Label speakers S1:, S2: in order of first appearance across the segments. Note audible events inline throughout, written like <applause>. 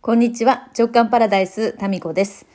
S1: こんにちは。直感パラダイス、タミコです。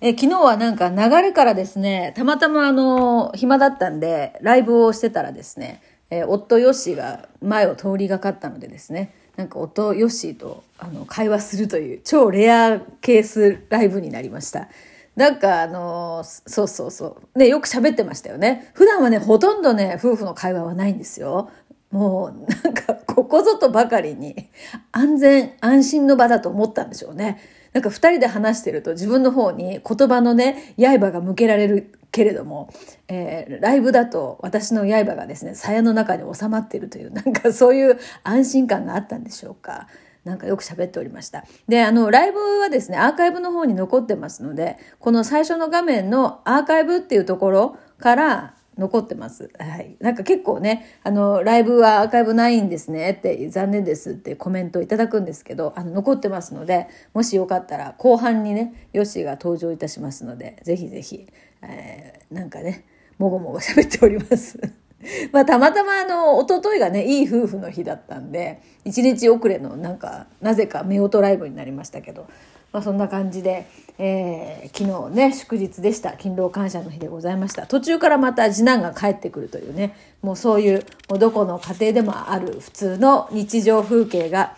S1: え昨日はなんか流れからですね、たまたまあの、暇だったんで、ライブをしてたらですね、え夫ヨッシーが前を通りがかったのでですね、なんか夫ヨッシーとあの会話するという超レアケースライブになりました。なんかあのそうそうそう。ね、よく喋ってましたよね。普段はね、ほとんどね、夫婦の会話はないんですよ。もうなんかここぞとばかりに安全安心の場だと思ったんでしょうね。なんか二人で話してると自分の方に言葉のね刃が向けられるけれども、えーライブだと私の刃がですね鞘の中に収まっているというなんかそういう安心感があったんでしょうか。なんかよく喋っておりました。で、あの、ライブはですね、アーカイブの方に残ってますので、この最初の画面のアーカイブっていうところから残ってます。はい。なんか結構ね、あの、ライブはアーカイブないんですねって、残念ですってコメントをいただくんですけど、あの、残ってますので、もしよかったら後半にね、ヨッシーが登場いたしますので、ぜひぜひ、えーなんかね、もごもご喋っております。<laughs> まあ、たまたまあの、一昨日がね、いい夫婦の日だったんで、一日遅れのなんか、なぜか夫婦ライブになりましたけど、まあ、そんな感じで、えー昨日ね、祝日でした。勤労感謝の日でございました。途中からまた次男が帰ってくるというね、もうそういう、もうどこの家庭でもある普通の日常風景が、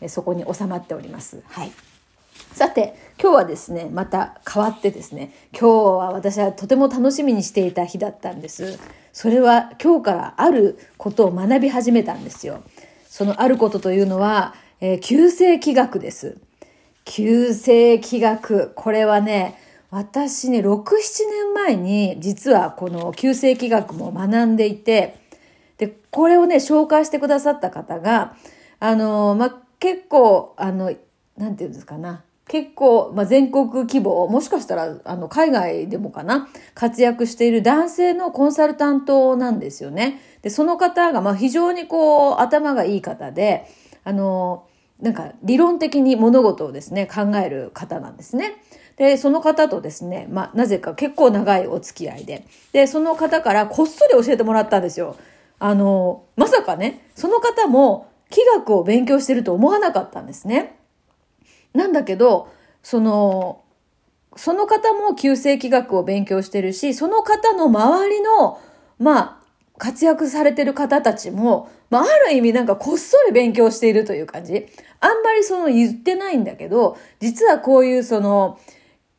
S1: えそこに収まっております。はい。さて、今日はですね、また変わってですね、今日は私はとても楽しみにしていた日だったんです。それは今日からあることを学び始めたんですよ。そのあることというのは、えー旧世紀学です。旧世紀学。これはね、私ね、6、7年前に実はこの旧世紀学も学んでいて、で、これをね、紹介してくださった方が、あの、ま、結構、あの、なんていうんですかな。結構、ま、全国規模、もしかしたら、あの、海外でもかな、活躍している男性のコンサルタントなんですよね。で、その方が、ま、非常にこう、頭がいい方で、あの、なんか理論的に物事をですね、考える方なんですね。で、その方とですね、まあ、なぜか結構長いお付き合いで。で、その方からこっそり教えてもらったんですよ。あの、まさかね、その方も気学を勉強してると思わなかったんですね。なんだけど、その、その方も旧世紀学を勉強してるし、その方の周りの、まあ、活躍されてる方たちも、まあ、ある意味なんかこっそり勉強しているという感じ。あんまりその言ってないんだけど、実はこういうその、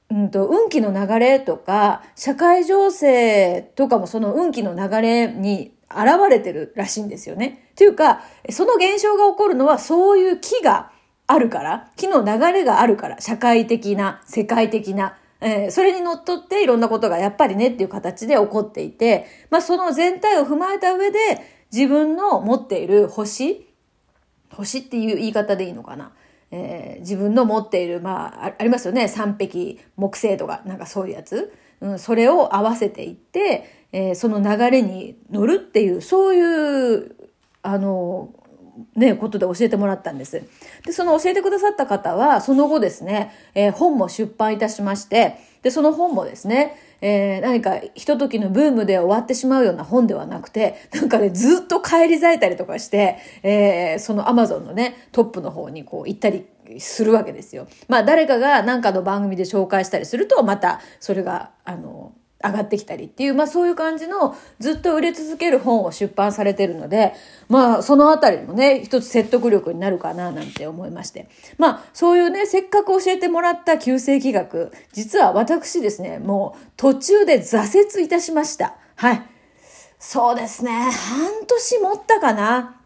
S1: うんと、運気の流れとか、社会情勢とかもその運気の流れに現れてるらしいんですよね。というか、その現象が起こるのはそういう気があるから、気の流れがあるから、社会的な、世界的な、えーそれにのっとっていろんなことがやっぱりねっていう形で起こっていて、まあその全体を踏まえた上で自分の持っている星、星っていう言い方でいいのかな。えー自分の持っている、まあ、ありますよね。三匹木星とか、なんかそういうやつ。うん、それを合わせていって、えーその流れに乗るっていう、そういう、あの、ね、ことで教えてもらったんです。で、その教えてくださった方は、その後ですね、えー本も出版いたしまして、で、その本もですね、えー何か、ひとときのブームで終わってしまうような本ではなくて、なんかね、ずっと帰り咲いたりとかして、えーそのアマゾンのね、トップの方にこう行ったりするわけですよ。まあ、誰かが何かの番組で紹介したりすると、また、それが、あの、上がってきたりっていう、まあそういう感じのずっと売れ続ける本を出版されてるので、まあそのあたりもね、一つ説得力になるかななんて思いまして。まあそういうね、せっかく教えてもらった旧世紀学、実は私ですね、もう途中で挫折いたしました。はい。そうですね、半年持ったかな。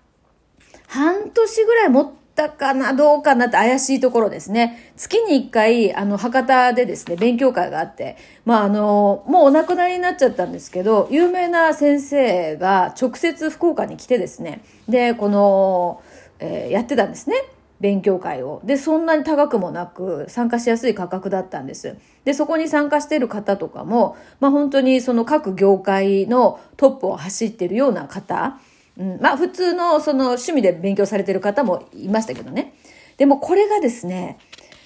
S1: 半年ぐらい持ったかな、どうかなって怪しいところですね。月に一回、あの、博多でですね、勉強会があって、まあ、あの、もうお亡くなりになっちゃったんですけど、有名な先生が直接福岡に来てですね、で、この、えーやってたんですね。勉強会を。で、そんなに高くもなく、参加しやすい価格だったんです。で、そこに参加している方とかも、まあ本当にその各業界のトップを走ってるような方、うん、まあ普通のその趣味で勉強されてる方もいましたけどね。でもこれがですね、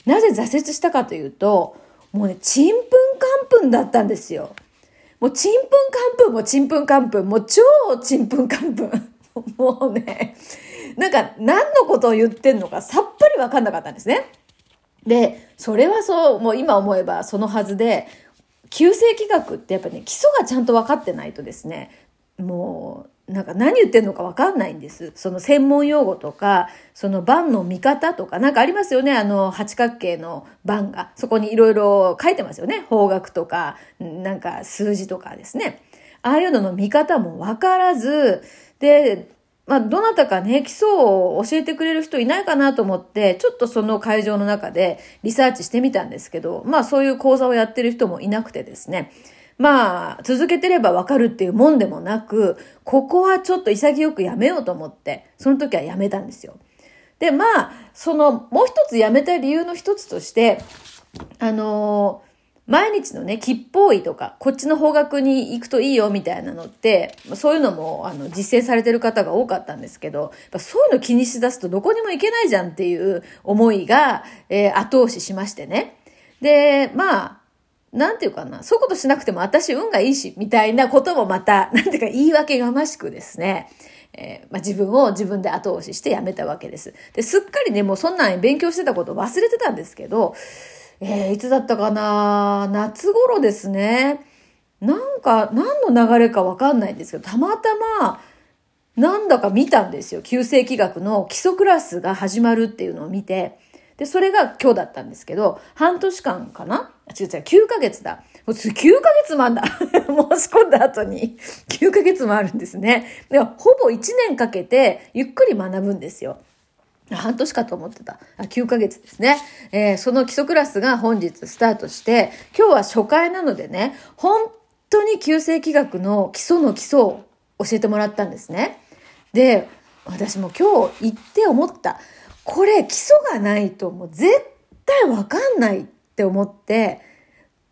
S1: なぜ挫折したかというと、もうね、ちんぷんかんぷんだったんですよ。もうちんぷんかんぷんもちんぷんかんぷん、もう超ちんぷんかんぷん。<laughs> もうね、なんか何のことを言ってんのかさっぱりわかんなかったんですね。で、それはそう、もう今思えばそのはずで、旧世紀学ってやっぱね、基礎がちゃんと分かってないとですね、もう、なんか何言ってんのか分かんないんです。その専門用語とか、その盤の見方とか、なんかありますよね。あの、八角形の盤が。そこにいろいろ書いてますよね。方角とか、なんか数字とかですね。ああいうのの見方も分からず、で、まあ、どなたかね、基礎を教えてくれる人いないかなと思って、ちょっとその会場の中でリサーチしてみたんですけど、まあそういう講座をやってる人もいなくてですね。まあ、続けてればわかるっていうもんでもなく、ここはちょっと潔くやめようと思って、その時はやめたんですよ。で、まあ、その、もう一つやめた理由の一つとして、あのー毎日のね、吉報医とか、こっちの方角に行くといいよみたいなのって、そういうのも、あの、実践されてる方が多かったんですけど、そういうの気にしだすとどこにも行けないじゃんっていう思いが、えー、後押ししましてね。で、まあ、なんていうかな、そういうことしなくても私運がいいし、みたいなこともまた、<laughs> なんていうか言い訳がましくですね、えー、まあ、自分を自分で後押ししてやめたわけです。で、すっかりね、もうそんなん勉強してたこと忘れてたんですけど、えー、いつだったかな夏頃ですね。なんか、何の流れかわかんないんですけど、たまたま、なんだか見たんですよ。旧世紀学の基礎クラスが始まるっていうのを見て。で、それが今日だったんですけど、半年間かな？違う違う、9ヶ月だ。もう9ヶ月もあんだ。<laughs> 申し込んだ後に9ヶ月もあるんですね。でほぼ1年かけてゆっくり学ぶんですよ。半年かと思ってた。あ、9ヶ月ですね。えー、その基礎クラスが本日スタートして、今日は初回なのでね、本当に旧世紀学の基礎の基礎を教えてもらったんですね。で、私も今日行って思った。これ基礎がないともう絶対わかんないって思って、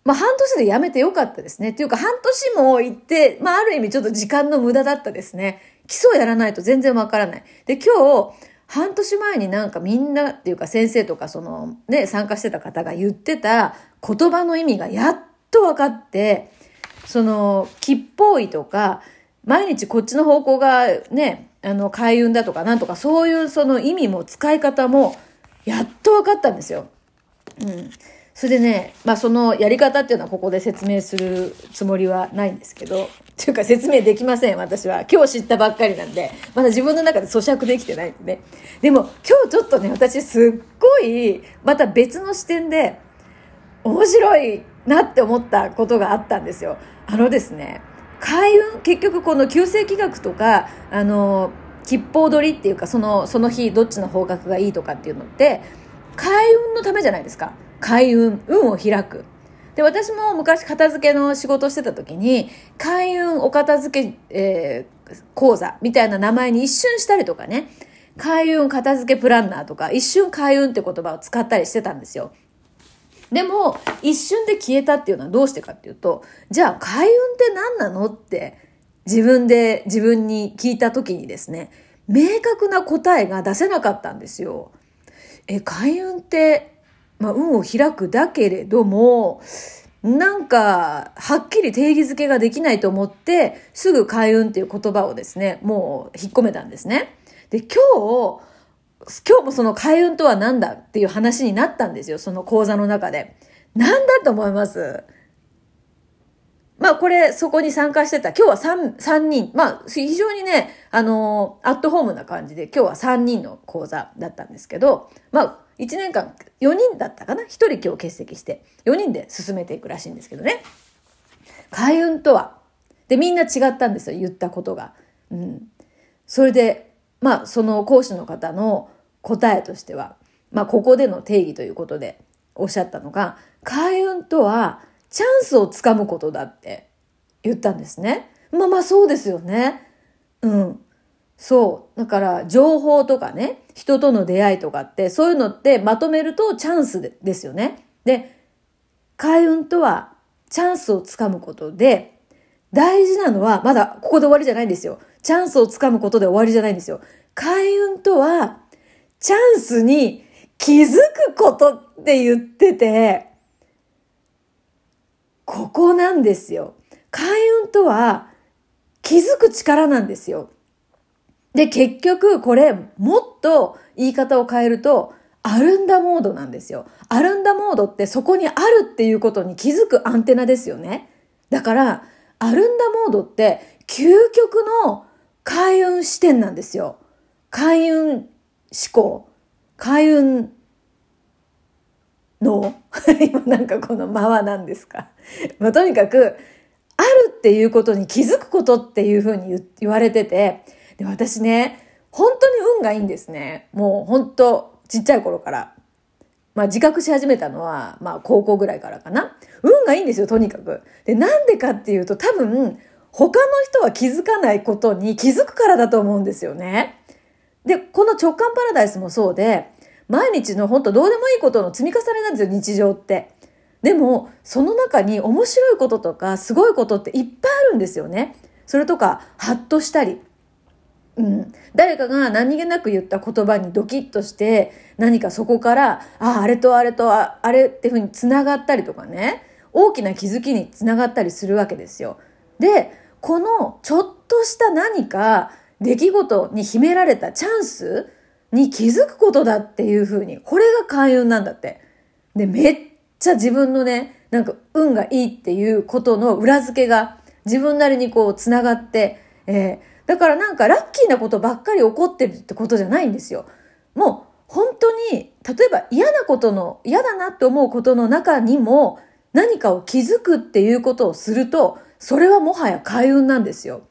S1: まあ半年でやめてよかったですね。っていうか半年も行って、まあある意味ちょっと時間の無駄だったですね。基礎やらないと全然わからない。で、今日、半年前になんかみんなっていうか先生とかそのね、参加してた方が言ってた言葉の意味がやっと分かって、その、吉報位とか、毎日こっちの方向がね、あの、開運だとかなんとかそういうその意味も使い方もやっと分かったんですよ。うん。それでね、まあそのやり方っていうのはここで説明するつもりはないんですけど、っていうか説明できません、私は。今日知ったばっかりなんで、まだ自分の中で咀嚼できてないんでね。でも今日ちょっとね、私すっごい、また別の視点で、面白いなって思ったことがあったんですよ。あのですね、開運、結局この旧世紀学とか、あの、吉報取りっていうか、その、その日どっちの方角がいいとかっていうのって、開運のためじゃないですか。開運、運を開く。で、私も昔片付けの仕事してた時に、開運お片付け、えー、講座みたいな名前に一瞬したりとかね、開運片付けプランナーとか、一瞬開運って言葉を使ったりしてたんですよ。でも、一瞬で消えたっていうのはどうしてかっていうと、じゃあ開運って何なのって自分で自分に聞いた時にですね、明確な答えが出せなかったんですよ。え、開運ってまあ、運を開くだけれども、なんか、はっきり定義づけができないと思って、すぐ開運っていう言葉をですね、もう引っ込めたんですね。で、今日、今日もその開運とは何だっていう話になったんですよ、その講座の中で。何だと思います？まあこれ、そこに参加してた、今日は 3, 3人、まあ非常にね、あの、アットホームな感じで、今日は3人の講座だったんですけど、まあ1年間4人だったかな ?1 人今日欠席して、4人で進めていくらしいんですけどね。開運とは。で、みんな違ったんですよ、言ったことが。うん。それで、まあ、その講師の方の答えとしては、まあ、ここでの定義ということでおっしゃったのが、開運とは、チャンスをつかむことだって言ったんですね。まあまあそうですよね。うん。そう。だから、情報とかね、人との出会いとかって、そういうのってまとめるとチャンスですよね。で、開運とはチャンスをつかむことで、大事なのは、まだここで終わりじゃないんですよ。チャンスをつかむことで終わりじゃないんですよ。開運とは、チャンスに気づくことって言ってて、ここなんですよ。開運とは、気づく力なんですよ。で、結局、これ、もっと言い方を変えると、アルンダモードなんですよ。アルンダモードってそこにあるっていうことに気づくアンテナですよね。だから、アルンダモードって究極の開運視点なんですよ。開運思考。開運の <laughs> 今なんかこの間は何ですかまあ、とにかく、あるっていうことに気づくことっていうふうに言われてて、で、私ね、本当に運がいいんですね。もう本当、ちっちゃい頃から。まあ自覚し始めたのは、まあ高校ぐらいからかな。運がいいんですよ、とにかく。で、なんでかっていうと多分、他の人は気づかないことに気づくからだと思うんですよね。で、この直感パラダイスもそうで、毎日の本当どうでもいいことの積み重ねなんですよ、日常って。でも、その中に面白いこととか、すごいことっていっぱいあるんですよね。それとか、ハッとしたり。うん。誰かが何気なく言った言葉にドキッとして、何かそこから、ああ、あれとあれとああれっていうふうに繋がったりとかね、大きな気づきに繋がったりするわけですよ。で、このちょっとした何か出来事に秘められたチャンスに気づくことだっていうふうに、これが開運なんだって。で、めっちゃ自分のね、なんか運がいいっていうことの裏付けが自分なりにこう繋がって、えー、だからなんかラッキーなことばっかり起こってるってことじゃないんですよ。もう本当に、例えば嫌なことの、嫌だなって思うことの中にも何かを気づくっていうことをすると、それはもはや開運なんですよ。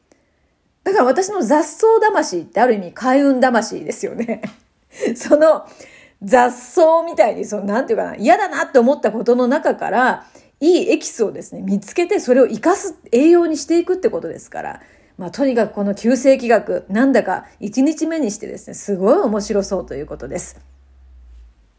S1: だから私の雑草魂ってある意味開運魂ですよね。<laughs> その雑草みたいに、その、なんていうかな、嫌だなって思ったことの中から、いいエキスをですね、見つけてそれを活かす栄養にしていくってことですから、まあ、とにかくこの旧世紀学、なんだか1日目にしてですね、すごい面白そうということです。